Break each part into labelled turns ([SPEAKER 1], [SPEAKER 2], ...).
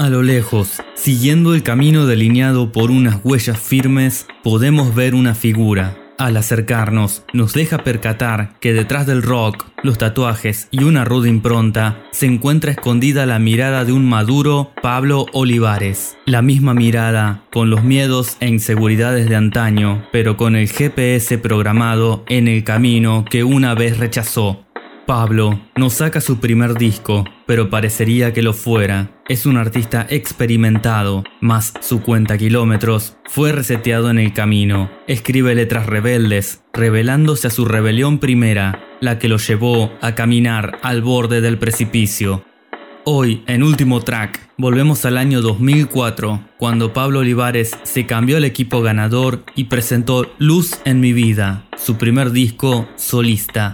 [SPEAKER 1] A lo lejos, siguiendo el camino delineado por unas huellas firmes, podemos ver una figura. Al acercarnos, nos deja percatar que detrás del rock, los tatuajes y una ruda impronta, se encuentra escondida la mirada de un maduro Pablo Olivares. La misma mirada, con los miedos e inseguridades de antaño, pero con el GPS programado en el camino que una vez rechazó. Pablo no saca su primer disco, pero parecería que lo fuera. Es un artista experimentado, más su cuenta kilómetros fue reseteado en el camino. Escribe letras rebeldes, revelándose a su rebelión primera, la que lo llevó a caminar al borde del precipicio. Hoy, en último track, volvemos al año 2004, cuando Pablo Olivares se cambió al equipo ganador y presentó Luz en mi vida, su primer disco solista.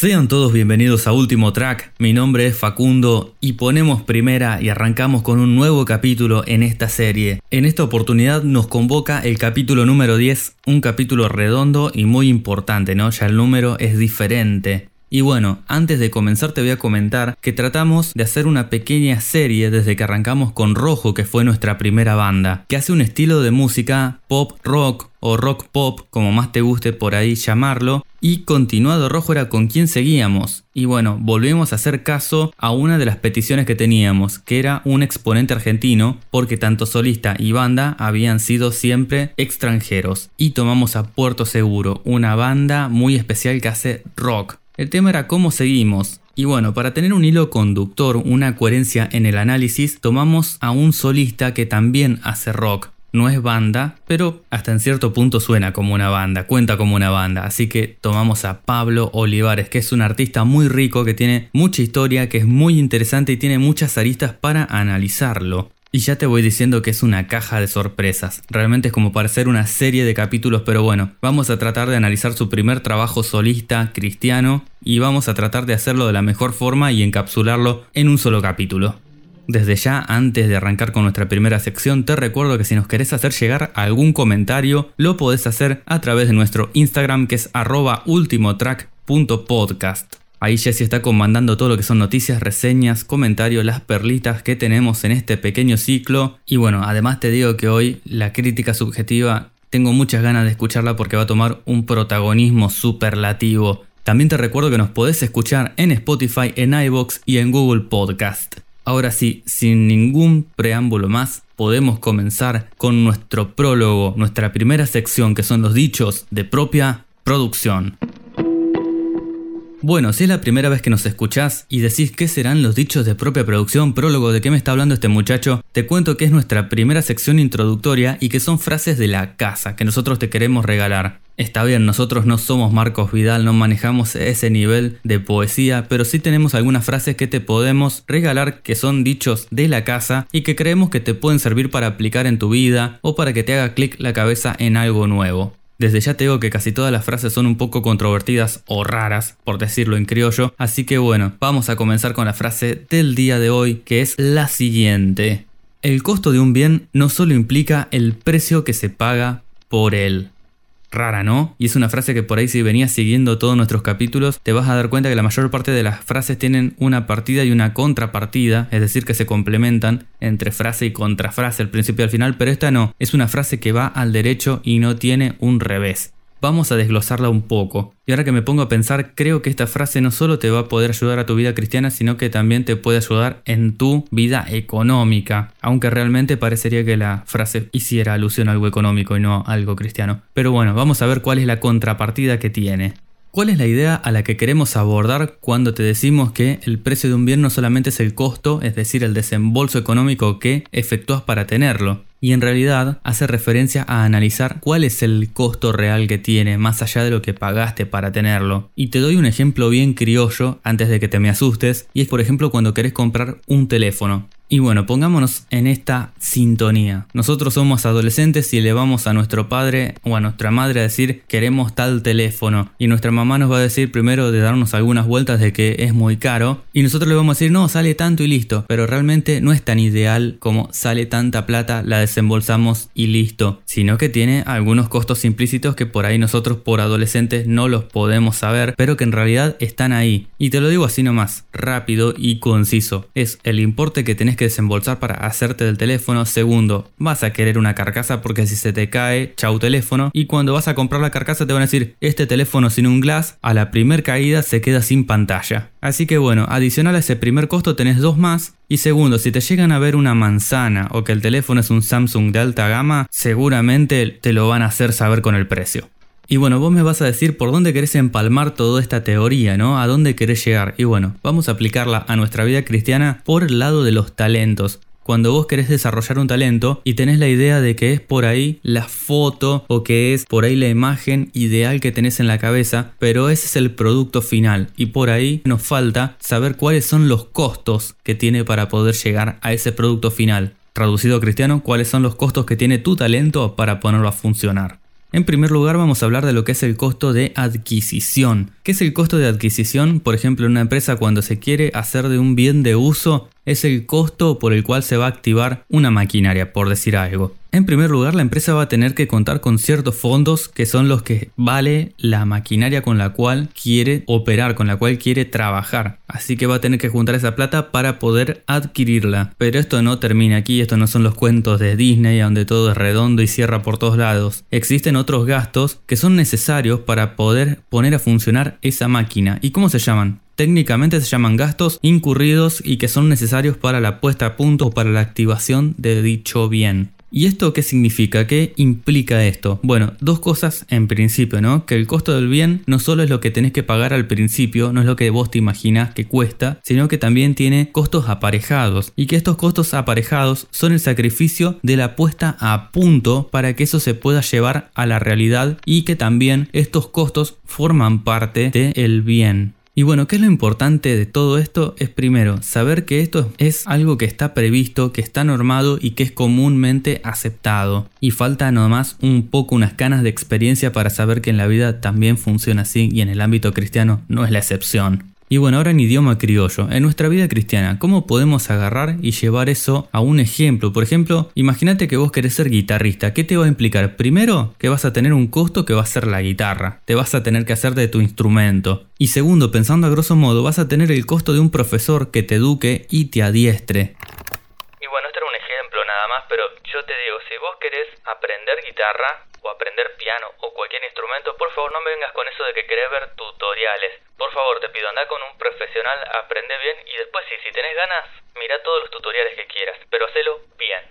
[SPEAKER 1] Sean todos bienvenidos a Último Track, mi nombre es Facundo y ponemos primera y arrancamos con un nuevo capítulo en esta serie. En esta oportunidad nos convoca el capítulo número 10, un capítulo redondo y muy importante, ¿no? Ya el número es diferente. Y bueno, antes de comenzar te voy a comentar que tratamos de hacer una pequeña serie desde que arrancamos con Rojo, que fue nuestra primera banda, que hace un estilo de música pop rock o rock pop, como más te guste por ahí llamarlo, y continuado Rojo era con quien seguíamos. Y bueno, volvemos a hacer caso a una de las peticiones que teníamos, que era un exponente argentino, porque tanto solista y banda habían sido siempre extranjeros. Y tomamos a Puerto Seguro, una banda muy especial que hace rock. El tema era cómo seguimos. Y bueno, para tener un hilo conductor, una coherencia en el análisis, tomamos a un solista que también hace rock. No es banda, pero hasta en cierto punto suena como una banda, cuenta como una banda. Así que tomamos a Pablo Olivares, que es un artista muy rico, que tiene mucha historia, que es muy interesante y tiene muchas aristas para analizarlo. Y ya te voy diciendo que es una caja de sorpresas. Realmente es como para hacer una serie de capítulos, pero bueno, vamos a tratar de analizar su primer trabajo solista cristiano y vamos a tratar de hacerlo de la mejor forma y encapsularlo en un solo capítulo. Desde ya, antes de arrancar con nuestra primera sección, te recuerdo que si nos querés hacer llegar algún comentario, lo podés hacer a través de nuestro Instagram que es arroba ultimotrack.podcast. Ahí Jesse está comandando todo lo que son noticias, reseñas, comentarios, las perlitas que tenemos en este pequeño ciclo. Y bueno, además te digo que hoy la crítica subjetiva tengo muchas ganas de escucharla porque va a tomar un protagonismo superlativo. También te recuerdo que nos podés escuchar en Spotify, en iBox y en Google Podcast. Ahora sí, sin ningún preámbulo más, podemos comenzar con nuestro prólogo, nuestra primera sección que son los dichos de propia producción. Bueno, si es la primera vez que nos escuchás y decís qué serán los dichos de propia producción, prólogo de qué me está hablando este muchacho, te cuento que es nuestra primera sección introductoria y que son frases de la casa que nosotros te queremos regalar. Está bien, nosotros no somos Marcos Vidal, no manejamos ese nivel de poesía, pero sí tenemos algunas frases que te podemos regalar que son dichos de la casa y que creemos que te pueden servir para aplicar en tu vida o para que te haga clic la cabeza en algo nuevo. Desde ya te digo que casi todas las frases son un poco controvertidas o raras, por decirlo en criollo, así que bueno, vamos a comenzar con la frase del día de hoy, que es la siguiente. El costo de un bien no solo implica el precio que se paga por él rara, ¿no? Y es una frase que por ahí si venías siguiendo todos nuestros capítulos, te vas a dar cuenta que la mayor parte de las frases tienen una partida y una contrapartida, es decir, que se complementan entre frase y contrafrase al principio y al final, pero esta no, es una frase que va al derecho y no tiene un revés. Vamos a desglosarla un poco. Y ahora que me pongo a pensar, creo que esta frase no solo te va a poder ayudar a tu vida cristiana, sino que también te puede ayudar en tu vida económica. Aunque realmente parecería que la frase hiciera alusión a algo económico y no a algo cristiano. Pero bueno, vamos a ver cuál es la contrapartida que tiene. ¿Cuál es la idea a la que queremos abordar cuando te decimos que el precio de un bien no solamente es el costo, es decir, el desembolso económico que efectúas para tenerlo? Y en realidad hace referencia a analizar cuál es el costo real que tiene más allá de lo que pagaste para tenerlo. Y te doy un ejemplo bien criollo antes de que te me asustes, y es por ejemplo cuando querés comprar un teléfono. Y bueno, pongámonos en esta sintonía. Nosotros somos adolescentes y le vamos a nuestro padre o a nuestra madre a decir queremos tal teléfono. Y nuestra mamá nos va a decir primero de darnos algunas vueltas de que es muy caro. Y nosotros le vamos a decir no, sale tanto y listo. Pero realmente no es tan ideal como sale tanta plata, la desembolsamos y listo. Sino que tiene algunos costos implícitos que por ahí nosotros por adolescentes no los podemos saber. Pero que en realidad están ahí. Y te lo digo así nomás, rápido y conciso. Es el importe que tenés que desembolsar para hacerte del teléfono. Segundo, vas a querer una carcasa porque si se te cae, chau teléfono. Y cuando vas a comprar la carcasa te van a decir, este teléfono sin un glass, a la primer caída se queda sin pantalla. Así que bueno, adicional a ese primer costo tenés dos más. Y segundo, si te llegan a ver una manzana o que el teléfono es un Samsung de alta gama, seguramente te lo van a hacer saber con el precio. Y bueno, vos me vas a decir por dónde querés empalmar toda esta teoría, ¿no? ¿A dónde querés llegar? Y bueno, vamos a aplicarla a nuestra vida cristiana por el lado de los talentos cuando vos querés desarrollar un talento y tenés la idea de que es por ahí la foto o que es por ahí la imagen ideal que tenés en la cabeza, pero ese es el producto final y por ahí nos falta saber cuáles son los costos que tiene para poder llegar a ese producto final. Traducido cristiano, cuáles son los costos que tiene tu talento para ponerlo a funcionar. En primer lugar vamos a hablar de lo que es el costo de adquisición. ¿Qué es el costo de adquisición? Por ejemplo, en una empresa cuando se quiere hacer de un bien de uso es el costo por el cual se va a activar una maquinaria, por decir algo. En primer lugar, la empresa va a tener que contar con ciertos fondos que son los que vale la maquinaria con la cual quiere operar, con la cual quiere trabajar. Así que va a tener que juntar esa plata para poder adquirirla. Pero esto no termina aquí, esto no son los cuentos de Disney donde todo es redondo y cierra por todos lados. Existen otros gastos que son necesarios para poder poner a funcionar esa máquina. ¿Y cómo se llaman? técnicamente se llaman gastos incurridos y que son necesarios para la puesta a punto o para la activación de dicho bien. ¿Y esto qué significa? ¿Qué implica esto? Bueno, dos cosas en principio, ¿no? Que el costo del bien no solo es lo que tenés que pagar al principio, no es lo que vos te imaginas que cuesta, sino que también tiene costos aparejados. Y que estos costos aparejados son el sacrificio de la puesta a punto para que eso se pueda llevar a la realidad y que también estos costos forman parte del bien. Y bueno, ¿qué es lo importante de todo esto? Es primero saber que esto es algo que está previsto, que está normado y que es comúnmente aceptado. Y falta nomás un poco unas canas de experiencia para saber que en la vida también funciona así y en el ámbito cristiano no es la excepción. Y bueno, ahora en idioma criollo, en nuestra vida cristiana, ¿cómo podemos agarrar y llevar eso a un ejemplo? Por ejemplo, imagínate que vos querés ser guitarrista. ¿Qué te va a implicar? Primero, que vas a tener un costo que va a ser la guitarra. Te vas a tener que hacer de tu instrumento. Y segundo, pensando a grosso modo, vas a tener el costo de un profesor que te eduque y te adiestre.
[SPEAKER 2] Y bueno, este era un ejemplo nada más, pero yo te digo, si vos querés aprender guitarra, o aprender piano o cualquier instrumento, por favor no me vengas con eso de que querés ver tutoriales. Por favor, te pido, anda con un profesional, aprende bien y después sí, si tenés ganas, mira todos los tutoriales que quieras, pero hacelo bien.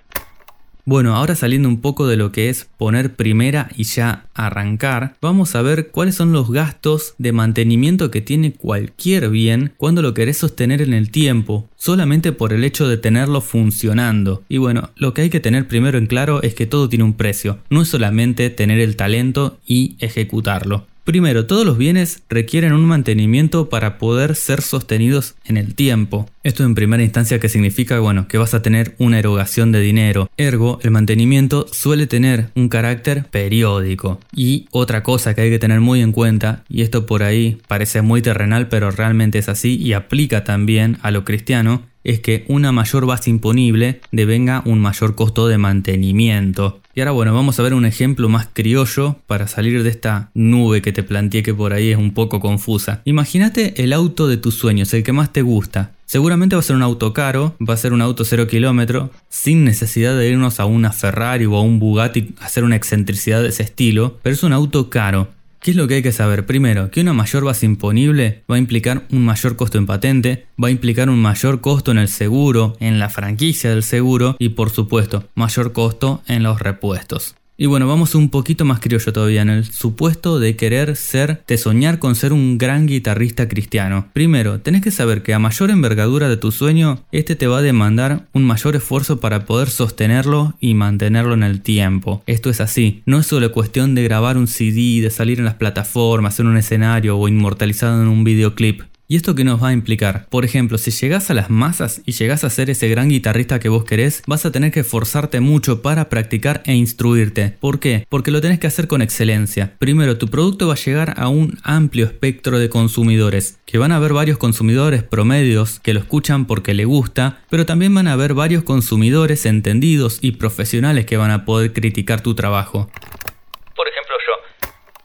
[SPEAKER 1] Bueno, ahora saliendo un poco de lo que es poner primera y ya arrancar, vamos a ver cuáles son los gastos de mantenimiento que tiene cualquier bien cuando lo querés sostener en el tiempo, solamente por el hecho de tenerlo funcionando. Y bueno, lo que hay que tener primero en claro es que todo tiene un precio, no es solamente tener el talento y ejecutarlo. Primero, todos los bienes requieren un mantenimiento para poder ser sostenidos en el tiempo. Esto en primera instancia que significa, bueno, que vas a tener una erogación de dinero. Ergo, el mantenimiento suele tener un carácter periódico. Y otra cosa que hay que tener muy en cuenta, y esto por ahí parece muy terrenal, pero realmente es así y aplica también a lo cristiano, es que una mayor base imponible devenga un mayor costo de mantenimiento. Y ahora bueno, vamos a ver un ejemplo más criollo para salir de esta nube que te planteé que por ahí es un poco confusa. Imagínate el auto de tus sueños, el que más te gusta. Seguramente va a ser un auto caro, va a ser un auto cero kilómetro, sin necesidad de irnos a una Ferrari o a un Bugatti a hacer una excentricidad de ese estilo, pero es un auto caro. ¿Qué es lo que hay que saber? Primero, que una mayor base imponible va a implicar un mayor costo en patente, va a implicar un mayor costo en el seguro, en la franquicia del seguro y por supuesto, mayor costo en los repuestos. Y bueno, vamos un poquito más criollo todavía en el supuesto de querer ser, de soñar con ser un gran guitarrista cristiano. Primero, tenés que saber que a mayor envergadura de tu sueño, este te va a demandar un mayor esfuerzo para poder sostenerlo y mantenerlo en el tiempo. Esto es así, no es solo cuestión de grabar un CD, de salir en las plataformas, en un escenario o inmortalizado en un videoclip. ¿Y esto qué nos va a implicar? Por ejemplo, si llegas a las masas y llegas a ser ese gran guitarrista que vos querés, vas a tener que esforzarte mucho para practicar e instruirte. ¿Por qué? Porque lo tenés que hacer con excelencia. Primero, tu producto va a llegar a un amplio espectro de consumidores, que van a haber varios consumidores promedios que lo escuchan porque le gusta, pero también van a haber varios consumidores entendidos y profesionales que van a poder criticar tu trabajo.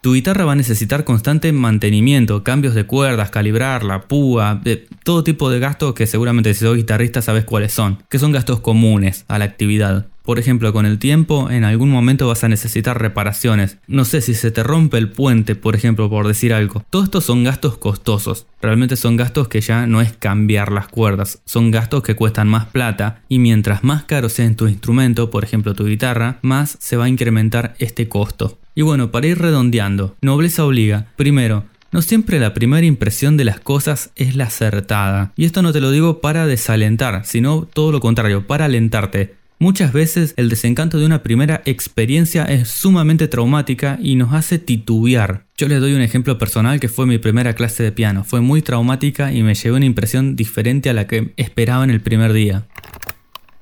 [SPEAKER 1] Tu guitarra va a necesitar constante mantenimiento, cambios de cuerdas, calibrarla, púa, todo tipo de gastos que seguramente si sos guitarrista sabes cuáles son, que son gastos comunes a la actividad. Por ejemplo, con el tiempo en algún momento vas a necesitar reparaciones. No sé si se te rompe el puente, por ejemplo, por decir algo. Todos estos son gastos costosos. Realmente son gastos que ya no es cambiar las cuerdas. Son gastos que cuestan más plata y mientras más caro sea en tu instrumento, por ejemplo tu guitarra, más se va a incrementar este costo. Y bueno, para ir redondeando, nobleza obliga. Primero, no siempre la primera impresión de las cosas es la acertada. Y esto no te lo digo para desalentar, sino todo lo contrario, para alentarte. Muchas veces el desencanto de una primera experiencia es sumamente traumática y nos hace titubear. Yo les doy un ejemplo personal que fue mi primera clase de piano. Fue muy traumática y me llevó una impresión diferente a la que esperaba en el primer día.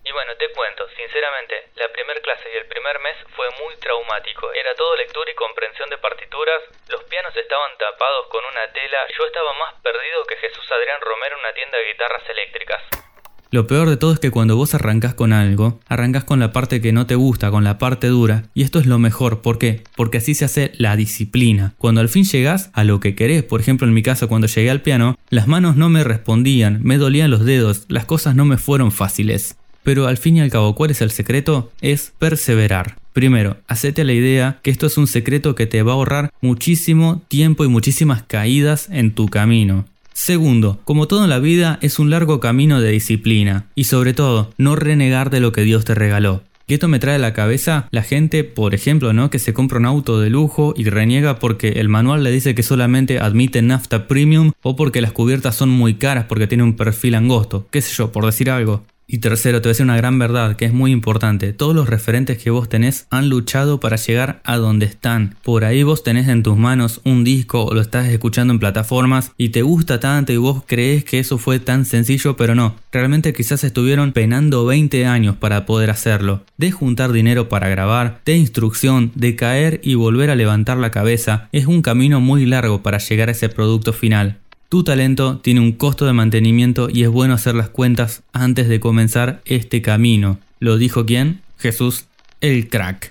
[SPEAKER 2] Y bueno, te cuento, sinceramente, la primera clase y el primer mes fue muy traumático. Era todo lectura y comprensión de partituras, los pianos estaban tapados con una tela, yo estaba más perdido que Jesús Adrián Romero en una tienda de guitarras eléctricas.
[SPEAKER 1] Lo peor de todo es que cuando vos arrancás con algo, arrancás con la parte que no te gusta, con la parte dura, y esto es lo mejor, ¿por qué? Porque así se hace la disciplina. Cuando al fin llegás a lo que querés, por ejemplo en mi caso cuando llegué al piano, las manos no me respondían, me dolían los dedos, las cosas no me fueron fáciles. Pero al fin y al cabo, ¿cuál es el secreto? Es perseverar. Primero, hacete la idea que esto es un secreto que te va a ahorrar muchísimo tiempo y muchísimas caídas en tu camino. Segundo, como todo en la vida, es un largo camino de disciplina y sobre todo, no renegar de lo que Dios te regaló. Que esto me trae a la cabeza la gente, por ejemplo, ¿no? que se compra un auto de lujo y reniega porque el manual le dice que solamente admite nafta premium o porque las cubiertas son muy caras porque tiene un perfil angosto, qué sé yo, por decir algo. Y tercero, te voy a decir una gran verdad que es muy importante. Todos los referentes que vos tenés han luchado para llegar a donde están. Por ahí vos tenés en tus manos un disco o lo estás escuchando en plataformas y te gusta tanto y vos crees que eso fue tan sencillo, pero no. Realmente quizás estuvieron penando 20 años para poder hacerlo. De juntar dinero para grabar, de instrucción, de caer y volver a levantar la cabeza. Es un camino muy largo para llegar a ese producto final. Tu talento tiene un costo de mantenimiento y es bueno hacer las cuentas antes de comenzar este camino. ¿Lo dijo quién? Jesús, el crack.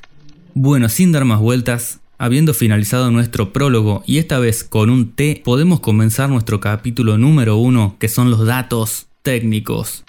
[SPEAKER 1] Bueno, sin dar más vueltas, habiendo finalizado nuestro prólogo y esta vez con un T, podemos comenzar nuestro capítulo número uno, que son los datos técnicos.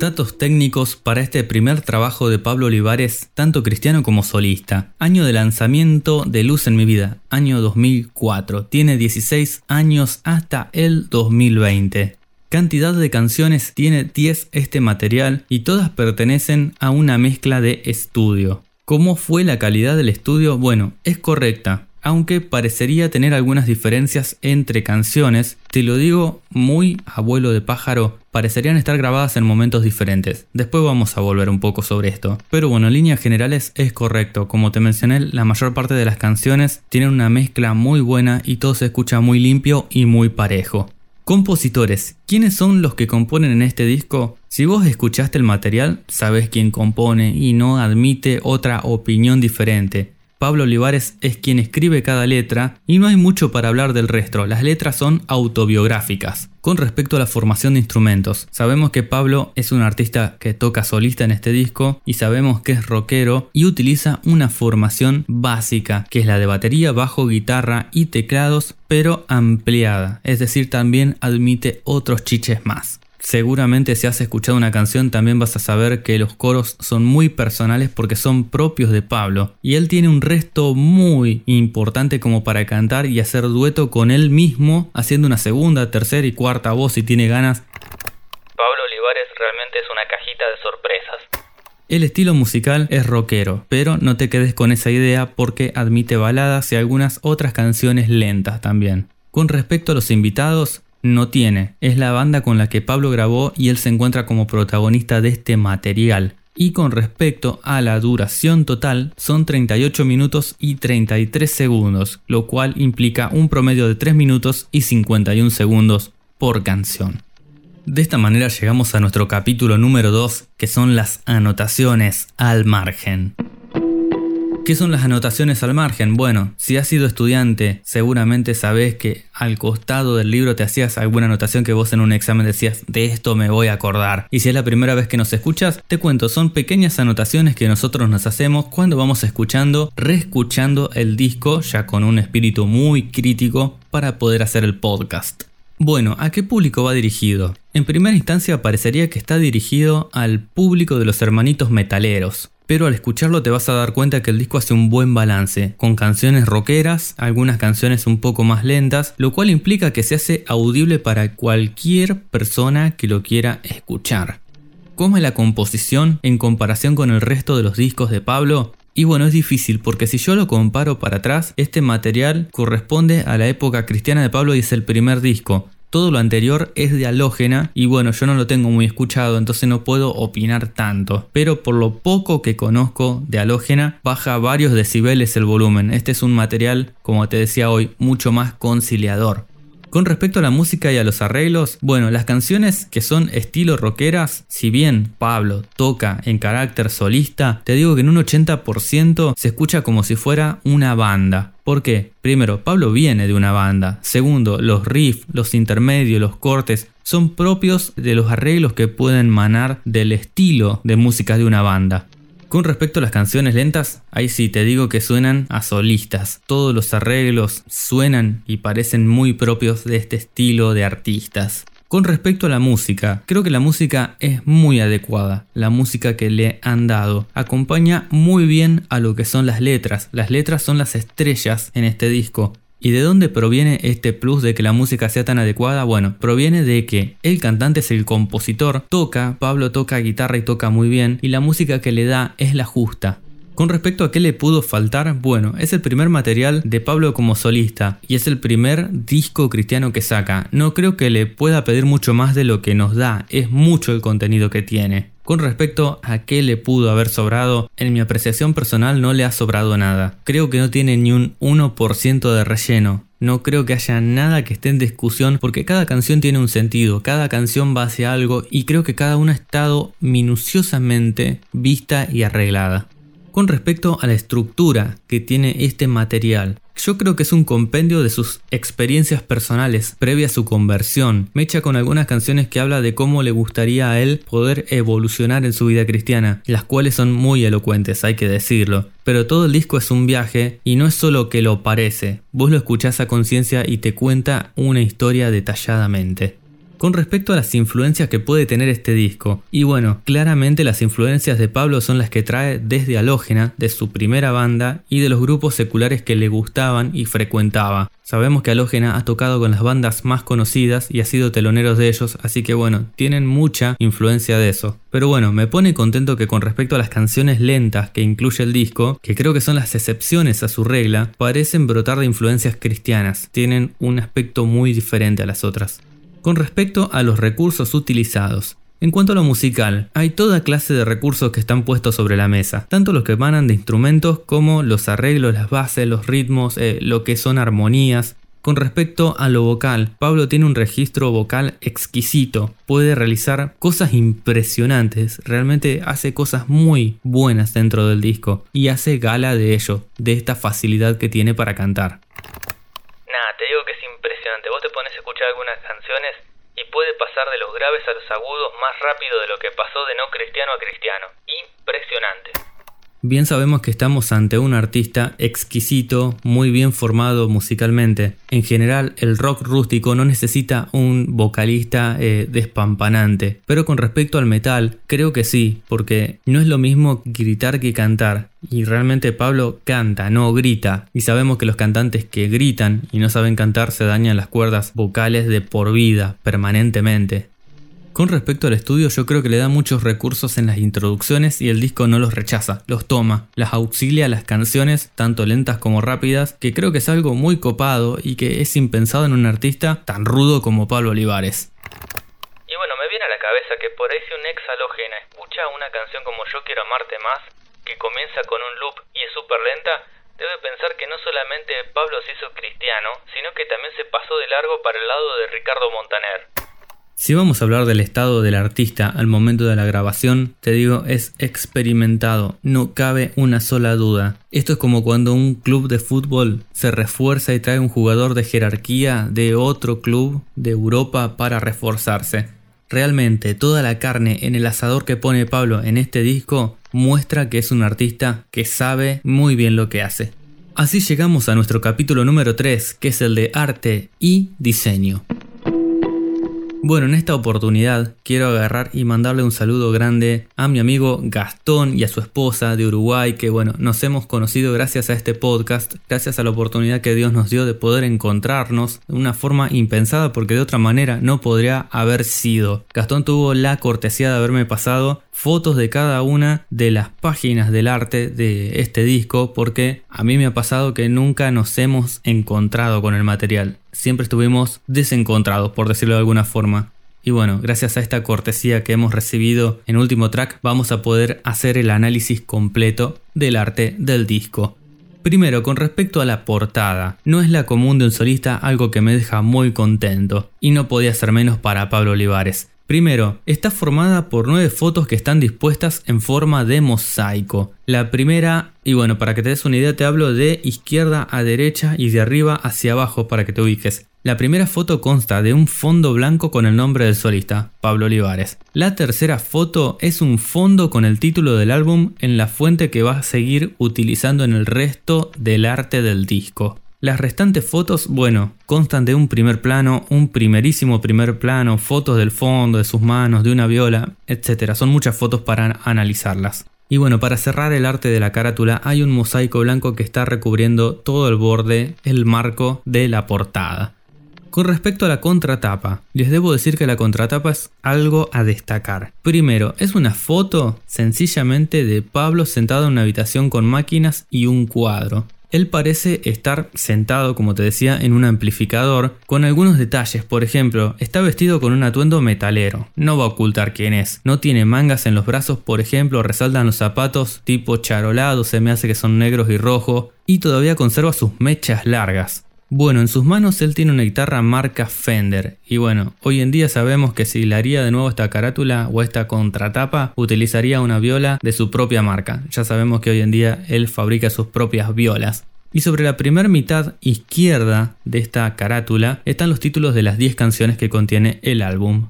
[SPEAKER 1] Datos técnicos para este primer trabajo de Pablo Olivares, tanto cristiano como solista. Año de lanzamiento de Luz en mi vida, año 2004. Tiene 16 años hasta el 2020. Cantidad de canciones tiene 10 este material y todas pertenecen a una mezcla de estudio. ¿Cómo fue la calidad del estudio? Bueno, es correcta aunque parecería tener algunas diferencias entre canciones, te lo digo muy abuelo de pájaro, parecerían estar grabadas en momentos diferentes. Después vamos a volver un poco sobre esto. Pero bueno, en líneas generales es correcto, como te mencioné, la mayor parte de las canciones tienen una mezcla muy buena y todo se escucha muy limpio y muy parejo. Compositores. ¿Quiénes son los que componen en este disco? Si vos escuchaste el material, sabes quién compone y no admite otra opinión diferente. Pablo Olivares es quien escribe cada letra y no hay mucho para hablar del resto, las letras son autobiográficas. Con respecto a la formación de instrumentos, sabemos que Pablo es un artista que toca solista en este disco y sabemos que es rockero y utiliza una formación básica, que es la de batería, bajo, guitarra y teclados, pero ampliada, es decir, también admite otros chiches más. Seguramente si has escuchado una canción también vas a saber que los coros son muy personales porque son propios de Pablo y él tiene un resto muy importante como para cantar y hacer dueto con él mismo haciendo una segunda, tercera y cuarta voz si tiene ganas.
[SPEAKER 2] Pablo Olivares realmente es una cajita de sorpresas.
[SPEAKER 1] El estilo musical es rockero, pero no te quedes con esa idea porque admite baladas y algunas otras canciones lentas también. Con respecto a los invitados, no tiene. Es la banda con la que Pablo grabó y él se encuentra como protagonista de este material. y con respecto a la duración total son 38 minutos y 33 segundos, lo cual implica un promedio de 3 minutos y 51 segundos por canción. De esta manera llegamos a nuestro capítulo número 2, que son las anotaciones al margen. ¿Qué son las anotaciones al margen? Bueno, si has sido estudiante, seguramente sabes que al costado del libro te hacías alguna anotación que vos en un examen decías, de esto me voy a acordar. Y si es la primera vez que nos escuchas, te cuento, son pequeñas anotaciones que nosotros nos hacemos cuando vamos escuchando, reescuchando el disco, ya con un espíritu muy crítico para poder hacer el podcast. Bueno, ¿a qué público va dirigido? En primera instancia parecería que está dirigido al público de los hermanitos metaleros, pero al escucharlo te vas a dar cuenta que el disco hace un buen balance, con canciones rockeras, algunas canciones un poco más lentas, lo cual implica que se hace audible para cualquier persona que lo quiera escuchar. ¿Cómo es la composición en comparación con el resto de los discos de Pablo? Y bueno, es difícil porque si yo lo comparo para atrás, este material corresponde a la época cristiana de Pablo y es el primer disco. Todo lo anterior es de halógena y bueno, yo no lo tengo muy escuchado, entonces no puedo opinar tanto. Pero por lo poco que conozco de halógena, baja varios decibeles el volumen. Este es un material, como te decía hoy, mucho más conciliador. Con respecto a la música y a los arreglos, bueno, las canciones que son estilo rockeras, si bien Pablo toca en carácter solista, te digo que en un 80% se escucha como si fuera una banda. ¿Por qué? Primero, Pablo viene de una banda. Segundo, los riffs, los intermedios, los cortes son propios de los arreglos que pueden manar del estilo de música de una banda. Con respecto a las canciones lentas, ahí sí te digo que suenan a solistas. Todos los arreglos suenan y parecen muy propios de este estilo de artistas. Con respecto a la música, creo que la música es muy adecuada. La música que le han dado acompaña muy bien a lo que son las letras. Las letras son las estrellas en este disco. ¿Y de dónde proviene este plus de que la música sea tan adecuada? Bueno, proviene de que el cantante es el compositor, toca, Pablo toca guitarra y toca muy bien, y la música que le da es la justa. Con respecto a qué le pudo faltar, bueno, es el primer material de Pablo como solista y es el primer disco cristiano que saca. No creo que le pueda pedir mucho más de lo que nos da, es mucho el contenido que tiene. Con respecto a qué le pudo haber sobrado, en mi apreciación personal no le ha sobrado nada. Creo que no tiene ni un 1% de relleno. No creo que haya nada que esté en discusión porque cada canción tiene un sentido, cada canción va hacia algo y creo que cada una ha estado minuciosamente vista y arreglada. Con respecto a la estructura que tiene este material, yo creo que es un compendio de sus experiencias personales previa a su conversión. Me echa con algunas canciones que habla de cómo le gustaría a él poder evolucionar en su vida cristiana, las cuales son muy elocuentes, hay que decirlo. Pero todo el disco es un viaje y no es solo que lo parece, vos lo escuchás a conciencia y te cuenta una historia detalladamente con respecto a las influencias que puede tener este disco. Y bueno, claramente las influencias de Pablo son las que trae desde Halógena, de su primera banda y de los grupos seculares que le gustaban y frecuentaba. Sabemos que Halógena ha tocado con las bandas más conocidas y ha sido teloneros de ellos, así que bueno, tienen mucha influencia de eso. Pero bueno, me pone contento que con respecto a las canciones lentas que incluye el disco, que creo que son las excepciones a su regla, parecen brotar de influencias cristianas, tienen un aspecto muy diferente a las otras. Con respecto a los recursos utilizados, en cuanto a lo musical, hay toda clase de recursos que están puestos sobre la mesa, tanto los que emanan de instrumentos como los arreglos, las bases, los ritmos, eh, lo que son armonías. Con respecto a lo vocal, Pablo tiene un registro vocal exquisito, puede realizar cosas impresionantes, realmente hace cosas muy buenas dentro del disco y hace gala de ello, de esta facilidad que tiene para cantar.
[SPEAKER 2] Nada, te digo que es impresionante. Vos te pones a escuchar algunas canciones y puede pasar de los graves a los agudos más rápido de lo que pasó de no cristiano a cristiano. Impresionante.
[SPEAKER 1] Bien sabemos que estamos ante un artista exquisito, muy bien formado musicalmente. En general, el rock rústico no necesita un vocalista eh, despampanante, pero con respecto al metal, creo que sí, porque no es lo mismo gritar que cantar. Y realmente Pablo canta, no grita. Y sabemos que los cantantes que gritan y no saben cantar se dañan las cuerdas vocales de por vida, permanentemente. Con respecto al estudio, yo creo que le da muchos recursos en las introducciones y el disco no los rechaza, los toma, las auxilia a las canciones, tanto lentas como rápidas, que creo que es algo muy copado y que es impensado en un artista tan rudo como Pablo Olivares.
[SPEAKER 2] Y bueno, me viene a la cabeza que por ahí si un ex halógena escucha una canción como Yo quiero amarte más, que comienza con un loop y es súper lenta, debe pensar que no solamente Pablo se hizo cristiano, sino que también se pasó de largo para el lado de Ricardo Montaner.
[SPEAKER 1] Si vamos a hablar del estado del artista al momento de la grabación, te digo, es experimentado, no cabe una sola duda. Esto es como cuando un club de fútbol se refuerza y trae un jugador de jerarquía de otro club de Europa para reforzarse. Realmente toda la carne en el asador que pone Pablo en este disco muestra que es un artista que sabe muy bien lo que hace. Así llegamos a nuestro capítulo número 3, que es el de arte y diseño. Bueno, en esta oportunidad quiero agarrar y mandarle un saludo grande a mi amigo Gastón y a su esposa de Uruguay, que bueno, nos hemos conocido gracias a este podcast, gracias a la oportunidad que Dios nos dio de poder encontrarnos de una forma impensada porque de otra manera no podría haber sido. Gastón tuvo la cortesía de haberme pasado fotos de cada una de las páginas del arte de este disco porque a mí me ha pasado que nunca nos hemos encontrado con el material. Siempre estuvimos desencontrados, por decirlo de alguna forma. Y bueno, gracias a esta cortesía que hemos recibido en último track, vamos a poder hacer el análisis completo del arte del disco. Primero, con respecto a la portada, no es la común de un solista algo que me deja muy contento, y no podía ser menos para Pablo Olivares. Primero, está formada por nueve fotos que están dispuestas en forma de mosaico. La primera, y bueno, para que te des una idea, te hablo de izquierda a derecha y de arriba hacia abajo para que te ubiques. La primera foto consta de un fondo blanco con el nombre del solista, Pablo Olivares. La tercera foto es un fondo con el título del álbum en la fuente que va a seguir utilizando en el resto del arte del disco. Las restantes fotos, bueno, constan de un primer plano, un primerísimo primer plano, fotos del fondo, de sus manos, de una viola, etc. Son muchas fotos para analizarlas. Y bueno, para cerrar el arte de la carátula hay un mosaico blanco que está recubriendo todo el borde, el marco de la portada. Con respecto a la contratapa, les debo decir que la contratapa es algo a destacar. Primero, es una foto sencillamente de Pablo sentado en una habitación con máquinas y un cuadro. Él parece estar sentado, como te decía, en un amplificador, con algunos detalles. Por ejemplo, está vestido con un atuendo metalero. No va a ocultar quién es. No tiene mangas en los brazos, por ejemplo, resaltan los zapatos tipo charolado, se me hace que son negros y rojos. Y todavía conserva sus mechas largas. Bueno, en sus manos él tiene una guitarra marca Fender. Y bueno, hoy en día sabemos que si le haría de nuevo esta carátula o esta contratapa, utilizaría una viola de su propia marca. Ya sabemos que hoy en día él fabrica sus propias violas. Y sobre la primera mitad izquierda de esta carátula están los títulos de las 10 canciones que contiene el álbum.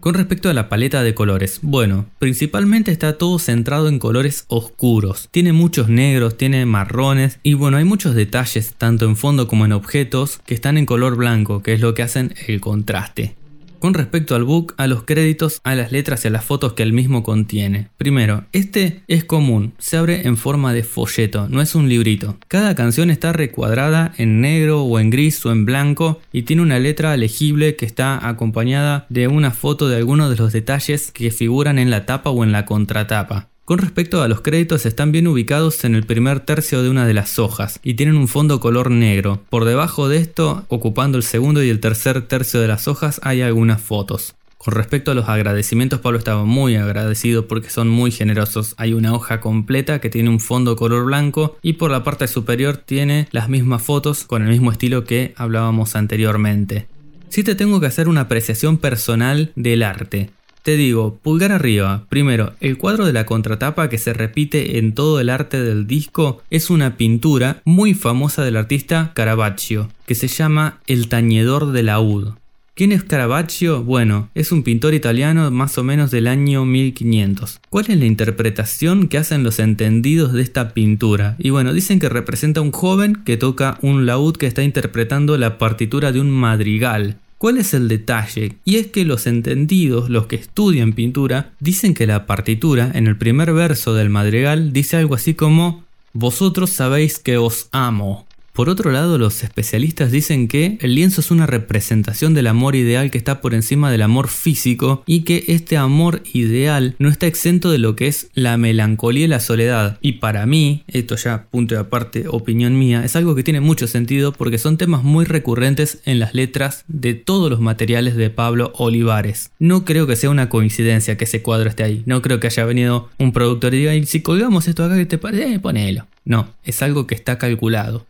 [SPEAKER 1] Con respecto a la paleta de colores, bueno, principalmente está todo centrado en colores oscuros. Tiene muchos negros, tiene marrones y bueno, hay muchos detalles tanto en fondo como en objetos que están en color blanco, que es lo que hacen el contraste. Con respecto al book, a los créditos, a las letras y a las fotos que el mismo contiene. Primero, este es común, se abre en forma de folleto, no es un librito. Cada canción está recuadrada en negro o en gris o en blanco y tiene una letra legible que está acompañada de una foto de algunos de los detalles que figuran en la tapa o en la contratapa. Con respecto a los créditos están bien ubicados en el primer tercio de una de las hojas y tienen un fondo color negro. Por debajo de esto, ocupando el segundo y el tercer tercio de las hojas, hay algunas fotos. Con respecto a los agradecimientos, Pablo estaba muy agradecido porque son muy generosos. Hay una hoja completa que tiene un fondo color blanco y por la parte superior tiene las mismas fotos con el mismo estilo que hablábamos anteriormente. Si te tengo que hacer una apreciación personal del arte. Te digo, pulgar arriba. Primero, el cuadro de la contratapa que se repite en todo el arte del disco es una pintura muy famosa del artista Caravaggio, que se llama El tañedor de laúd. ¿Quién es Caravaggio? Bueno, es un pintor italiano más o menos del año 1500. ¿Cuál es la interpretación que hacen los entendidos de esta pintura? Y bueno, dicen que representa a un joven que toca un laúd que está interpretando la partitura de un madrigal. ¿Cuál es el detalle? Y es que los entendidos, los que estudian pintura, dicen que la partitura en el primer verso del madrigal dice algo así como Vosotros sabéis que os amo. Por otro lado, los especialistas dicen que el lienzo es una representación del amor ideal que está por encima del amor físico y que este amor ideal no está exento de lo que es la melancolía y la soledad. Y para mí, esto ya punto de aparte, opinión mía, es algo que tiene mucho sentido porque son temas muy recurrentes en las letras de todos los materiales de Pablo Olivares. No creo que sea una coincidencia que ese cuadro esté ahí. No creo que haya venido un productor y diga, si colgamos esto acá, ¿qué te parece? Eh, ponelo. No, es algo que está calculado.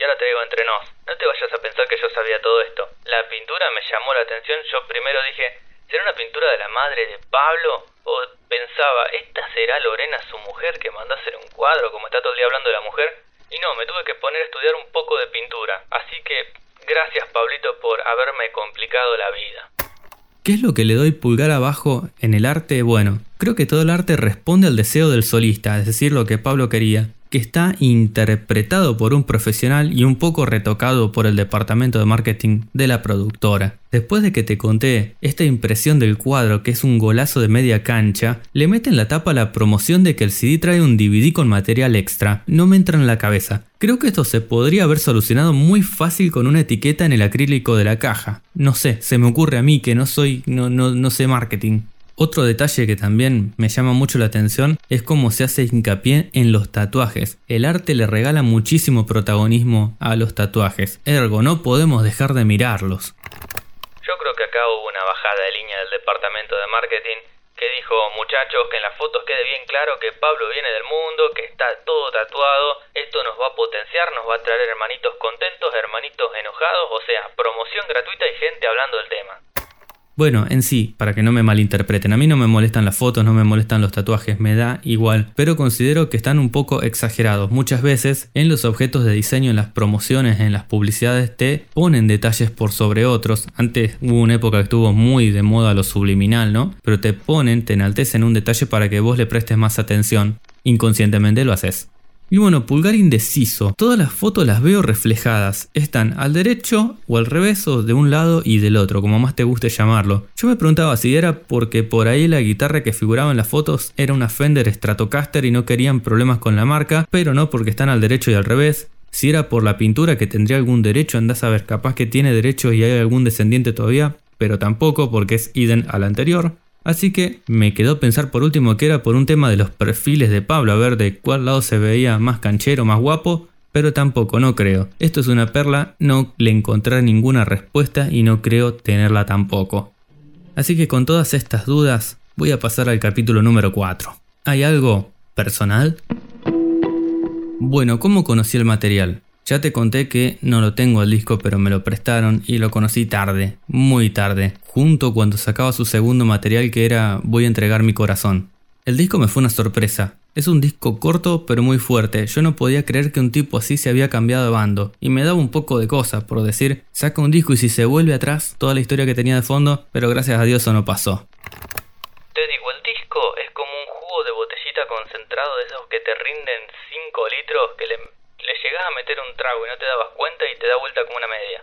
[SPEAKER 2] Y ahora te digo no te vayas a pensar que yo sabía todo esto. La pintura me llamó la atención, yo primero dije, ¿será una pintura de la madre de Pablo? O pensaba, ¿esta será Lorena su mujer que mandó a hacer un cuadro como está todo el día hablando de la mujer? Y no, me tuve que poner a estudiar un poco de pintura. Así que, gracias Pablito por haberme complicado la vida.
[SPEAKER 1] ¿Qué es lo que le doy pulgar abajo en el arte? Bueno, creo que todo el arte responde al deseo del solista, es decir, lo que Pablo quería que está interpretado por un profesional y un poco retocado por el departamento de marketing de la productora. Después de que te conté esta impresión del cuadro que es un golazo de media cancha, le meten la tapa la promoción de que el CD trae un DVD con material extra. No me entra en la cabeza. Creo que esto se podría haber solucionado muy fácil con una etiqueta en el acrílico de la caja. No sé, se me ocurre a mí que no soy, no, no, no sé marketing. Otro detalle que también me llama mucho la atención es cómo se hace hincapié en los tatuajes. El arte le regala muchísimo protagonismo a los tatuajes, ergo no podemos dejar de mirarlos.
[SPEAKER 2] Yo creo que acá hubo una bajada de línea del departamento de marketing que dijo, muchachos, que en las fotos quede bien claro que Pablo viene del mundo, que está todo tatuado, esto nos va a potenciar, nos va a traer hermanitos contentos, hermanitos enojados, o sea, promoción gratuita y gente hablando del tema.
[SPEAKER 1] Bueno, en sí, para que no me malinterpreten, a mí no me molestan las fotos, no me molestan los tatuajes, me da igual, pero considero que están un poco exagerados. Muchas veces en los objetos de diseño, en las promociones, en las publicidades, te ponen detalles por sobre otros. Antes hubo una época que estuvo muy de moda lo subliminal, ¿no? Pero te ponen, te enaltecen un detalle para que vos le prestes más atención. Inconscientemente lo haces. Y bueno, pulgar indeciso. Todas las fotos las veo reflejadas. Están al derecho o al revés o de un lado y del otro, como más te guste llamarlo. Yo me preguntaba si era porque por ahí la guitarra que figuraba en las fotos era una Fender Stratocaster y no querían problemas con la marca, pero no porque están al derecho y al revés. Si era por la pintura que tendría algún derecho, andás a ver, capaz que tiene derecho y hay algún descendiente todavía, pero tampoco porque es idem al anterior. Así que me quedó pensar por último que era por un tema de los perfiles de Pablo, a ver de cuál lado se veía más canchero, más guapo, pero tampoco, no creo. Esto es una perla, no le encontré ninguna respuesta y no creo tenerla tampoco. Así que con todas estas dudas, voy a pasar al capítulo número 4. ¿Hay algo personal? Bueno, ¿cómo conocí el material? Ya te conté que no lo tengo el disco, pero me lo prestaron y lo conocí tarde, muy tarde, junto cuando sacaba su segundo material que era Voy a entregar mi corazón. El disco me fue una sorpresa. Es un disco corto pero muy fuerte. Yo no podía creer que un tipo así se había cambiado de bando. Y me daba un poco de cosa, por decir, saca un disco y si se vuelve atrás, toda la historia que tenía de fondo, pero gracias a Dios eso no pasó.
[SPEAKER 2] Te digo, el disco es como un jugo de botellita concentrado de esos que te rinden 5 litros que le le llegás a meter un trago y no te dabas cuenta y te da vuelta como una media.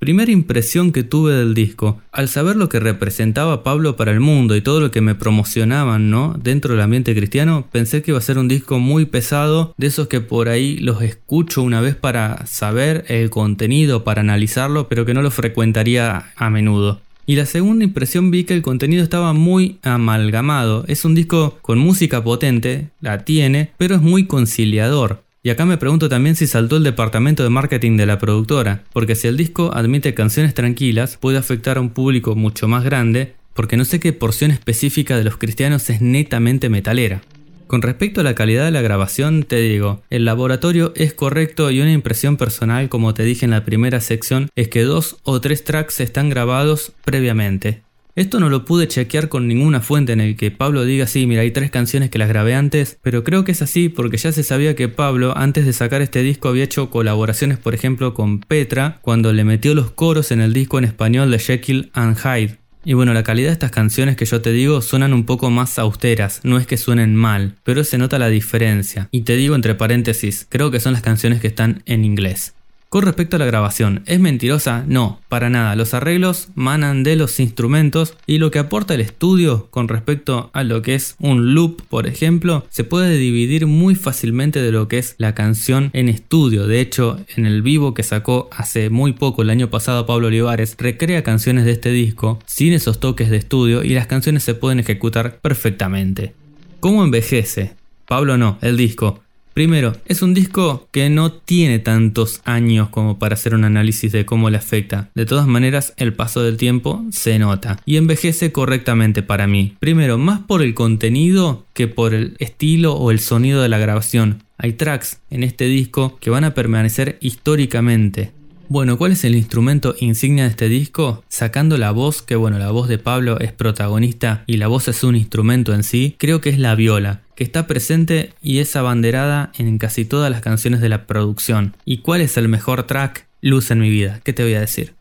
[SPEAKER 1] Primera impresión que tuve del disco, al saber lo que representaba Pablo para el mundo y todo lo que me promocionaban, ¿no? Dentro del ambiente cristiano, pensé que iba a ser un disco muy pesado, de esos que por ahí los escucho una vez para saber el contenido, para analizarlo, pero que no lo frecuentaría a menudo. Y la segunda impresión vi que el contenido estaba muy amalgamado. Es un disco con música potente, la tiene, pero es muy conciliador. Y acá me pregunto también si saltó el departamento de marketing de la productora, porque si el disco admite canciones tranquilas, puede afectar a un público mucho más grande, porque no sé qué porción específica de los cristianos es netamente metalera. Con respecto a la calidad de la grabación, te digo, el laboratorio es correcto y una impresión personal, como te dije en la primera sección, es que dos o tres tracks están grabados previamente. Esto no lo pude chequear con ninguna fuente en el que Pablo diga sí, mira, hay tres canciones que las grabé antes, pero creo que es así porque ya se sabía que Pablo antes de sacar este disco había hecho colaboraciones por ejemplo con Petra cuando le metió los coros en el disco en español de Jekyll and Hyde. Y bueno, la calidad de estas canciones que yo te digo suenan un poco más austeras, no es que suenen mal, pero se nota la diferencia. Y te digo entre paréntesis, creo que son las canciones que están en inglés. Con respecto a la grabación, ¿es mentirosa? No, para nada. Los arreglos manan de los instrumentos y lo que aporta el estudio con respecto a lo que es un loop, por ejemplo, se puede dividir muy fácilmente de lo que es la canción en estudio. De hecho, en el vivo que sacó hace muy poco, el año pasado, Pablo Olivares, recrea canciones de este disco sin esos toques de estudio y las canciones se pueden ejecutar perfectamente. ¿Cómo envejece? Pablo no, el disco. Primero, es un disco que no tiene tantos años como para hacer un análisis de cómo le afecta. De todas maneras, el paso del tiempo se nota y envejece correctamente para mí. Primero, más por el contenido que por el estilo o el sonido de la grabación. Hay tracks en este disco que van a permanecer históricamente. Bueno, ¿cuál es el instrumento insignia de este disco? Sacando la voz, que bueno, la voz de Pablo es protagonista y la voz es un instrumento en sí, creo que es la viola, que está presente y es abanderada en casi todas las canciones de la producción. ¿Y cuál es el mejor track? Luz en mi vida, ¿qué te voy a decir?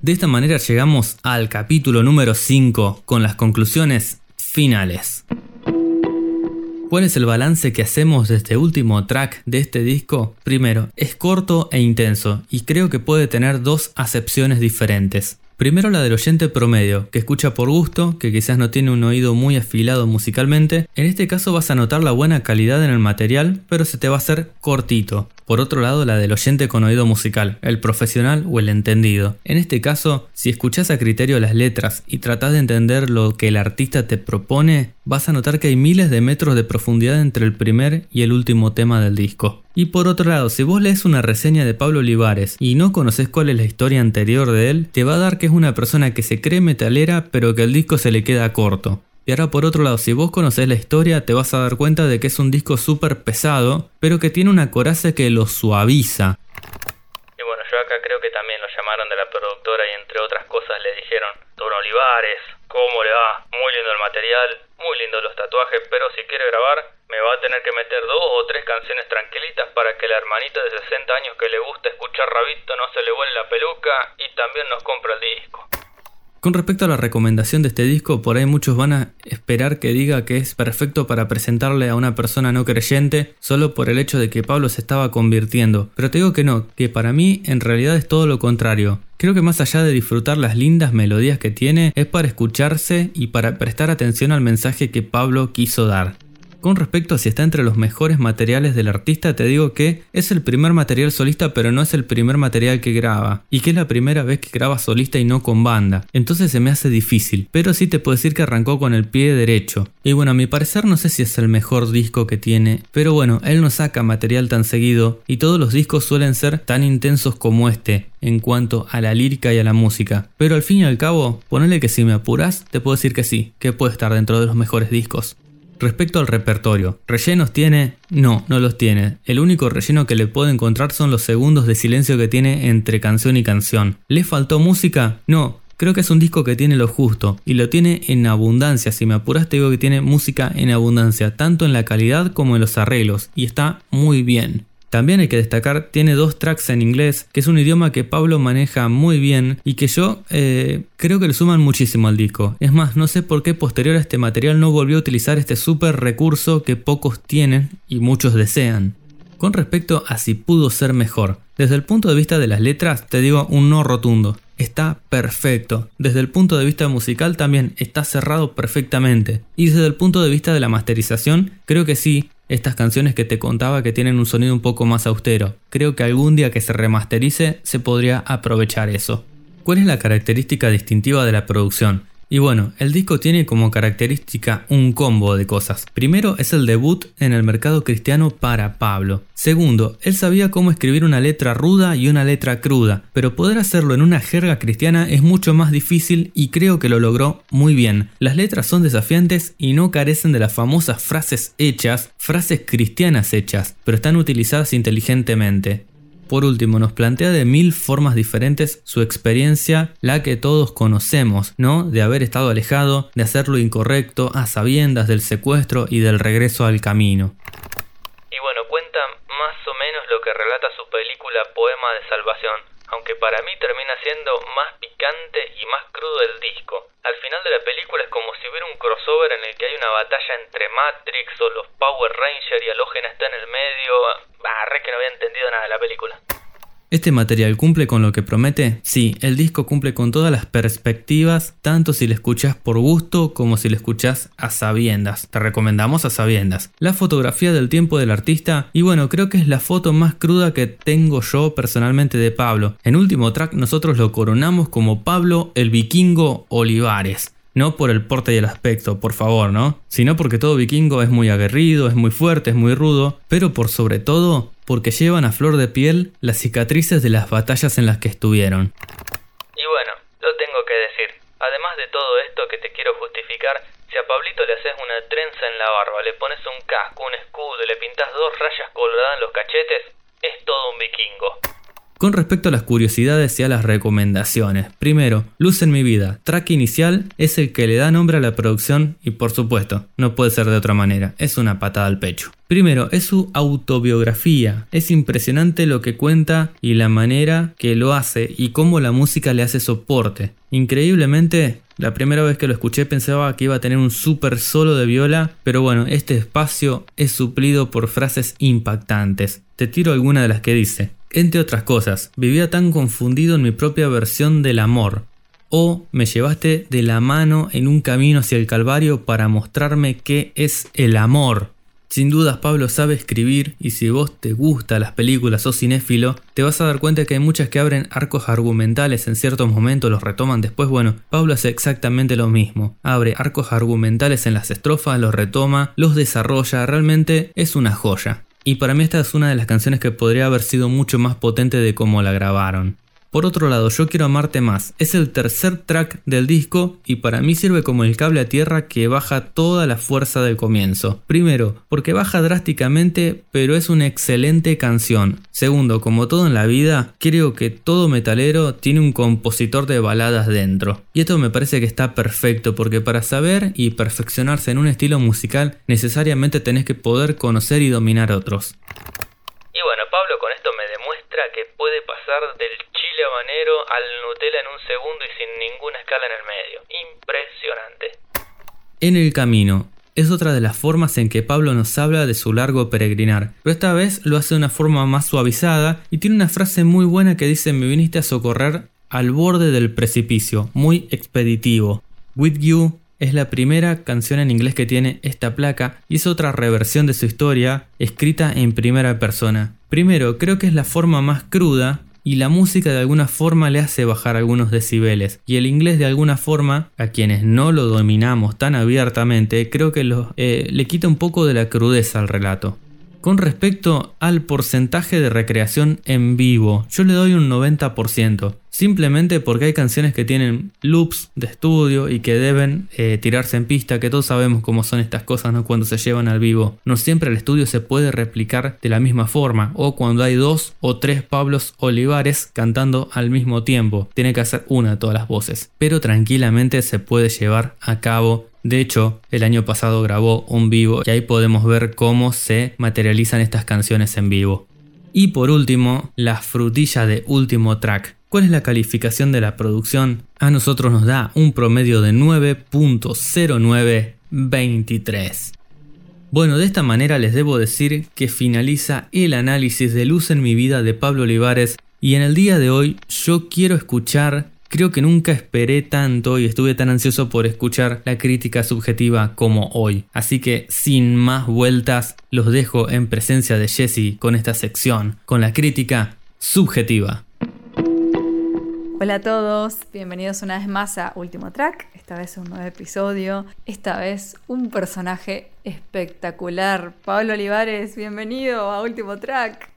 [SPEAKER 1] De esta manera llegamos al capítulo número 5 con las conclusiones finales. ¿Cuál es el balance que hacemos de este último track de este disco? Primero, es corto e intenso y creo que puede tener dos acepciones diferentes. Primero la del oyente promedio, que escucha por gusto, que quizás no tiene un oído muy afilado musicalmente. En este caso vas a notar la buena calidad en el material, pero se te va a hacer cortito. Por otro lado, la del oyente con oído musical, el profesional o el entendido. En este caso, si escuchas a criterio las letras y tratas de entender lo que el artista te propone, vas a notar que hay miles de metros de profundidad entre el primer y el último tema del disco. Y por otro lado, si vos lees una reseña de Pablo Olivares y no conoces cuál es la historia anterior de él, te va a dar que es una persona que se cree metalera pero que el disco se le queda corto. Y ahora por otro lado, si vos conocés la historia, te vas a dar cuenta de que es un disco súper pesado, pero que tiene una coraza que lo suaviza.
[SPEAKER 2] Y bueno, yo acá creo que también lo llamaron de la productora y entre otras cosas le dijeron, Don Olivares, ¿cómo le va? Muy lindo el material, muy lindo los tatuajes, pero si quiere grabar, me va a tener que meter dos o tres canciones tranquilitas para que la hermanita de 60 años que le gusta escuchar Rabito no se le vuele la peluca y también nos compra el disco.
[SPEAKER 1] Con respecto a la recomendación de este disco, por ahí muchos van a esperar que diga que es perfecto para presentarle a una persona no creyente solo por el hecho de que Pablo se estaba convirtiendo. Pero te digo que no, que para mí en realidad es todo lo contrario. Creo que más allá de disfrutar las lindas melodías que tiene, es para escucharse y para prestar atención al mensaje que Pablo quiso dar. Con respecto a si está entre los mejores materiales del artista, te digo que es el primer material solista, pero no es el primer material que graba, y que es la primera vez que graba solista y no con banda. Entonces se me hace difícil, pero sí te puedo decir que arrancó con el pie derecho. Y bueno, a mi parecer no sé si es el mejor disco que tiene, pero bueno, él no saca material tan seguido, y todos los discos suelen ser tan intensos como este, en cuanto a la lírica y a la música. Pero al fin y al cabo, ponele que si me apuras, te puedo decir que sí, que puede estar dentro de los mejores discos. Respecto al repertorio, ¿rellenos tiene? No, no los tiene. El único relleno que le puedo encontrar son los segundos de silencio que tiene entre canción y canción. ¿Le faltó música? No, Creo que es un disco que tiene lo justo y lo tiene en abundancia. Si me apuras, te digo que tiene música en abundancia, tanto en la calidad como en los arreglos, y está muy bien. También hay que destacar, tiene dos tracks en inglés, que es un idioma que Pablo maneja muy bien y que yo eh, creo que le suman muchísimo al disco. Es más, no sé por qué posterior a este material no volvió a utilizar este super recurso que pocos tienen y muchos desean. Con respecto a si pudo ser mejor, desde el punto de vista de las letras, te digo un no rotundo. Está perfecto. Desde el punto de vista musical también está cerrado perfectamente. Y desde el punto de vista de la masterización, creo que sí, estas canciones que te contaba que tienen un sonido un poco más austero. Creo que algún día que se remasterice se podría aprovechar eso. ¿Cuál es la característica distintiva de la producción? Y bueno, el disco tiene como característica un combo de cosas. Primero es el debut en el mercado cristiano para Pablo. Segundo, él sabía cómo escribir una letra ruda y una letra cruda, pero poder hacerlo en una jerga cristiana es mucho más difícil y creo que lo logró muy bien. Las letras son desafiantes y no carecen de las famosas frases hechas, frases cristianas hechas, pero están utilizadas inteligentemente. Por último, nos plantea de mil formas diferentes su experiencia, la que todos conocemos, ¿no? De haber estado alejado, de hacer lo incorrecto, a sabiendas del secuestro y del regreso al camino.
[SPEAKER 2] Y bueno, cuenta más o menos lo que relata su película Poema de Salvación, aunque para mí termina siendo más picante y más crudo el disco. Al final de la película es como si hubiera un crossover en el que hay una batalla entre Matrix o los Power Rangers y Halógena está en el medio. Ah, re que no había entendido nada de la película.
[SPEAKER 1] ¿Este material cumple con lo que promete? Sí, el disco cumple con todas las perspectivas, tanto si lo escuchas por gusto como si lo escuchas a sabiendas. Te recomendamos a sabiendas. La fotografía del tiempo del artista, y bueno, creo que es la foto más cruda que tengo yo personalmente de Pablo. En último track nosotros lo coronamos como Pablo el vikingo Olivares. No por el porte y el aspecto, por favor, ¿no? Sino porque todo vikingo es muy aguerrido, es muy fuerte, es muy rudo, pero por sobre todo porque llevan a flor de piel las cicatrices de las batallas en las que estuvieron.
[SPEAKER 2] Y bueno, lo tengo que decir. Además de todo esto que te quiero justificar, si a Pablito le haces una trenza en la barba, le pones un casco, un escudo y le pintas dos rayas colgadas en los cachetes, es todo un vikingo.
[SPEAKER 1] Con respecto a las curiosidades y a las recomendaciones, primero, Luz en mi vida, track inicial es el que le da nombre a la producción y por supuesto, no puede ser de otra manera, es una patada al pecho. Primero, es su autobiografía, es impresionante lo que cuenta y la manera que lo hace y cómo la música le hace soporte. Increíblemente, la primera vez que lo escuché pensaba que iba a tener un super solo de viola, pero bueno, este espacio es suplido por frases impactantes. Te tiro alguna de las que dice. Entre otras cosas, vivía tan confundido en mi propia versión del amor. O me llevaste de la mano en un camino hacia el Calvario para mostrarme qué es el amor. Sin dudas Pablo sabe escribir y si vos te gustan las películas o cinéfilo, te vas a dar cuenta que hay muchas que abren arcos argumentales en ciertos momentos, los retoman después. Bueno, Pablo hace exactamente lo mismo. Abre arcos argumentales en las estrofas, los retoma, los desarrolla, realmente es una joya. Y para mí esta es una de las canciones que podría haber sido mucho más potente de cómo la grabaron. Por otro lado, Yo Quiero Amarte Más es el tercer track del disco y para mí sirve como el cable a tierra que baja toda la fuerza del comienzo. Primero, porque baja drásticamente, pero es una excelente canción. Segundo, como todo en la vida, creo que todo metalero tiene un compositor de baladas dentro. Y esto me parece que está perfecto porque para saber y perfeccionarse en un estilo musical necesariamente tenés que poder conocer y dominar otros.
[SPEAKER 2] Y bueno, Pablo con esto me demuestra que puede pasar del chile habanero al Nutella en un segundo y sin ninguna escala en el medio. Impresionante.
[SPEAKER 1] En el camino. Es otra de las formas en que Pablo nos habla de su largo peregrinar, pero esta vez lo hace de una forma más suavizada y tiene una frase muy buena que dice me viniste a socorrer al borde del precipicio, muy expeditivo. With You es la primera canción en inglés que tiene esta placa y es otra reversión de su historia escrita en primera persona. Primero, creo que es la forma más cruda y la música de alguna forma le hace bajar algunos decibeles y el inglés de alguna forma a quienes no lo dominamos tan abiertamente creo que eh, le quita un poco de la crudeza al relato. Con respecto al porcentaje de recreación en vivo, yo le doy un 90%, simplemente porque hay canciones que tienen loops de estudio y que deben eh, tirarse en pista, que todos sabemos cómo son estas cosas cuando se llevan al vivo. No siempre el estudio se puede replicar de la misma forma, o cuando hay dos o tres Pablos Olivares cantando al mismo tiempo, tiene que hacer una de todas las voces, pero tranquilamente se puede llevar a cabo de hecho, el año pasado grabó un vivo y ahí podemos ver cómo se materializan estas canciones en vivo. Y por último, la frutilla de último track. ¿Cuál es la calificación de la producción? A nosotros nos da un promedio de 9.0923. Bueno, de esta manera les debo decir que finaliza el análisis de Luz en mi vida de Pablo Olivares y en el día de hoy yo quiero escuchar Creo que nunca esperé tanto y estuve tan ansioso por escuchar la crítica subjetiva como hoy. Así que sin más vueltas, los dejo en presencia de Jesse con esta sección, con la crítica subjetiva.
[SPEAKER 3] Hola a todos, bienvenidos una vez más a Último Track, esta vez un nuevo episodio, esta vez un personaje espectacular. Pablo Olivares, bienvenido a Último Track.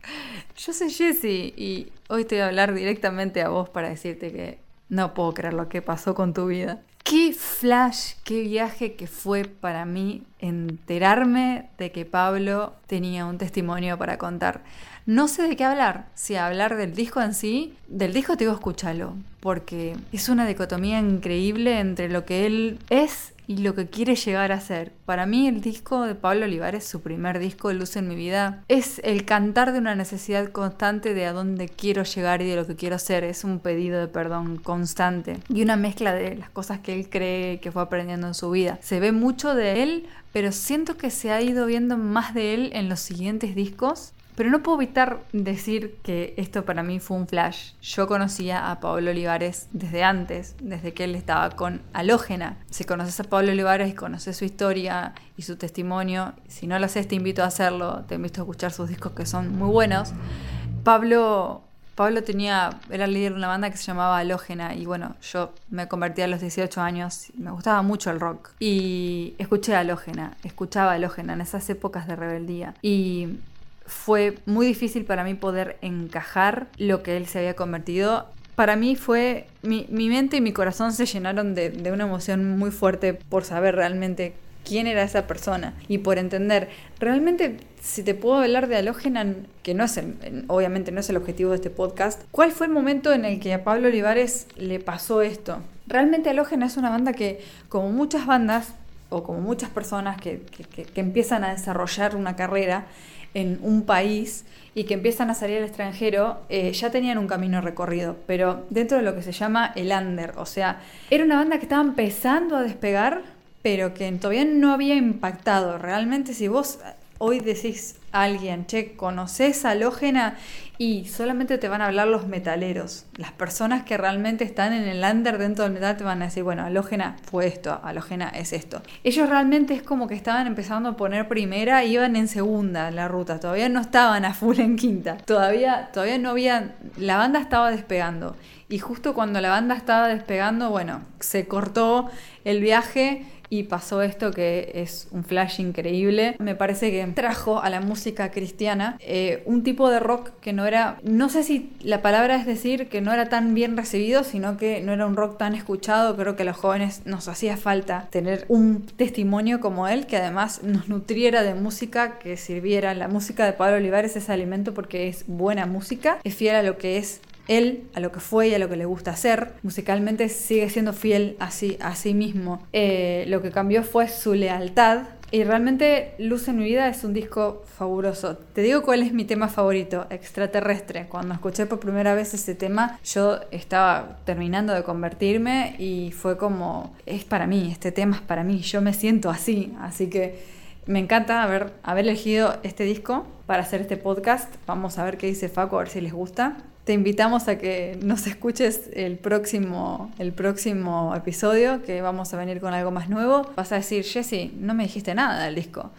[SPEAKER 3] Yo soy Jesse y hoy te voy a hablar directamente a vos para decirte que no puedo creer lo que pasó con tu vida. Qué flash, qué viaje que fue para mí enterarme de que Pablo tenía un testimonio para contar. No sé de qué hablar, si hablar del disco en sí, del disco te digo escúchalo, porque es una dicotomía increíble entre lo que él es y lo que quiere llegar a ser. Para mí el disco de Pablo Olivares, su primer disco, Luz en mi vida, es el cantar de una necesidad constante de a dónde quiero llegar y de lo que quiero ser. Es un pedido de perdón constante y una mezcla de las cosas que él cree que fue aprendiendo en su vida. Se ve mucho de él, pero siento que se ha ido viendo más de él en los siguientes discos Pero no puedo evitar decir que esto para mí fue un flash. Yo conocía a Pablo Olivares desde antes, desde que él estaba con Halógena. Si conoces a Pablo Olivares conoces su historia y su testimonio, si no lo haces te invito a hacerlo, te invito a escuchar sus discos que son muy buenos. Pablo Pablo tenía, era el líder de una banda que se llamaba Halógena y bueno, yo me convertí a los 18 años, me gustaba mucho el rock y escuché Halógena, escuchaba Halógena en esas épocas de rebeldía y fue muy difícil para mí poder encajar lo que él se había convertido. Para mí fue, mi, mente y mi corazón se llenaron de, de una emoción muy fuerte por saber realmente quién era esa persona y por entender, realmente si te puedo hablar de Halógena, que no es obviamente no es el objetivo de este podcast, ¿cuál fue el momento en el que a Pablo Olivares le pasó esto? Realmente Halógena es una banda que, como muchas bandas, o como muchas personas que, empiezan a desarrollar una carrera en un país y que empiezan a salir al extranjero, eh, ya tenían un camino recorrido, pero dentro de lo que se llama el under, o sea, era una banda que estaba empezando a despegar, pero que todavía no había impactado. Realmente si vos hoy decís a alguien, che, conoces halógena y solamente te van a hablar los metaleros. Las personas que realmente están en el under dentro del metal te van a decir, bueno, halógena fue esto, halógena es esto. Ellos realmente es como que estaban empezando a poner primera iban en segunda la ruta, todavía no estaban a full en quinta. Todavía, todavía no había, la banda estaba despegando. Y justo cuando la banda estaba despegando, bueno, se cortó el viaje pasó esto que es un flash increíble. Me parece que trajo a la música cristiana eh, un tipo de rock que no era, no sé si la palabra es decir que no era tan bien recibido, sino que no era un rock tan escuchado. Creo que a los jóvenes nos hacía falta tener un testimonio como él que además nos nutriera de música que sirviera. La música de Pablo Olivares es alimento porque es buena música, es fiel a lo que es él a lo que fue y a lo que le gusta hacer. Musicalmente sigue siendo fiel a sí, a sí mismo. Eh, lo que cambió fue su lealtad. Y realmente Luz en mi vida es un disco fabuloso. Te digo cuál es mi tema favorito, extraterrestre. Cuando escuché por primera vez ese tema, yo estaba terminando de convertirme y fue como, es para mí, este tema es para mí, yo me siento así. Así que me encanta haber, haber elegido este disco para hacer este podcast. Vamos a ver qué dice Faco, a ver si les gusta te invitamos a que nos escuches el próximo, el próximo episodio, que vamos a venir con algo más nuevo. Vas a decir, Jesse, no me dijiste nada del disco.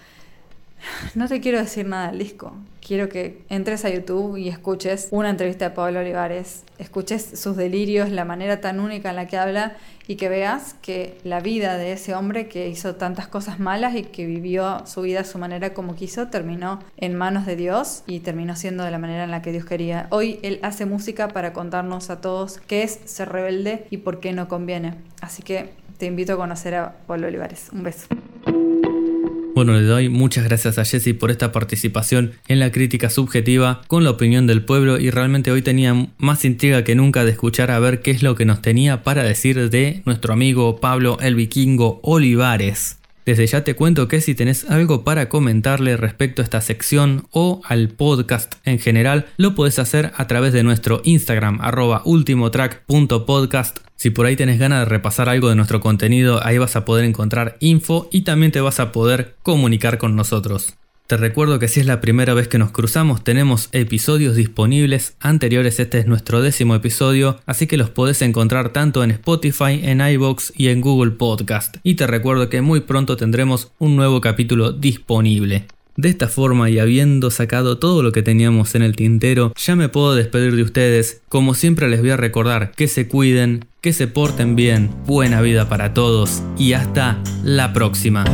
[SPEAKER 3] No te quiero decir nada del disco. Quiero que entres a YouTube y escuches una entrevista de Pablo Olivares, escuches sus delirios, la manera tan única en la que habla y que veas que la vida de ese hombre que hizo tantas cosas malas y que vivió su vida a su manera como quiso, terminó en manos de Dios y terminó siendo de la manera en la que Dios quería. Hoy él hace música para contarnos a todos qué es ser rebelde y por qué no conviene. Así que te invito a conocer a Pablo Olivares. Un beso.
[SPEAKER 1] Bueno, le doy muchas gracias a Jesse por esta participación en la crítica subjetiva con la opinión del pueblo y realmente hoy tenía más intriga que nunca de escuchar a ver qué es lo que nos tenía para decir de nuestro amigo Pablo el Vikingo Olivares. Desde ya te cuento que si tenés algo para comentarle respecto a esta sección o al podcast en general, lo puedes hacer a través de nuestro Instagram arroba ultimotrack.podcast si por ahí tenés ganas de repasar algo de nuestro contenido, ahí vas a poder encontrar info y también te vas a poder comunicar con nosotros. Te recuerdo que si es la primera vez que nos cruzamos, tenemos episodios disponibles anteriores. Este es nuestro décimo episodio, así que los podés encontrar tanto en Spotify, en iBox y en Google Podcast. Y te recuerdo que muy pronto tendremos un nuevo capítulo disponible. De esta forma y habiendo sacado todo lo que teníamos en el tintero, ya me puedo despedir de ustedes. Como siempre les voy a recordar que se cuiden, que se porten bien, buena vida para todos y hasta la próxima.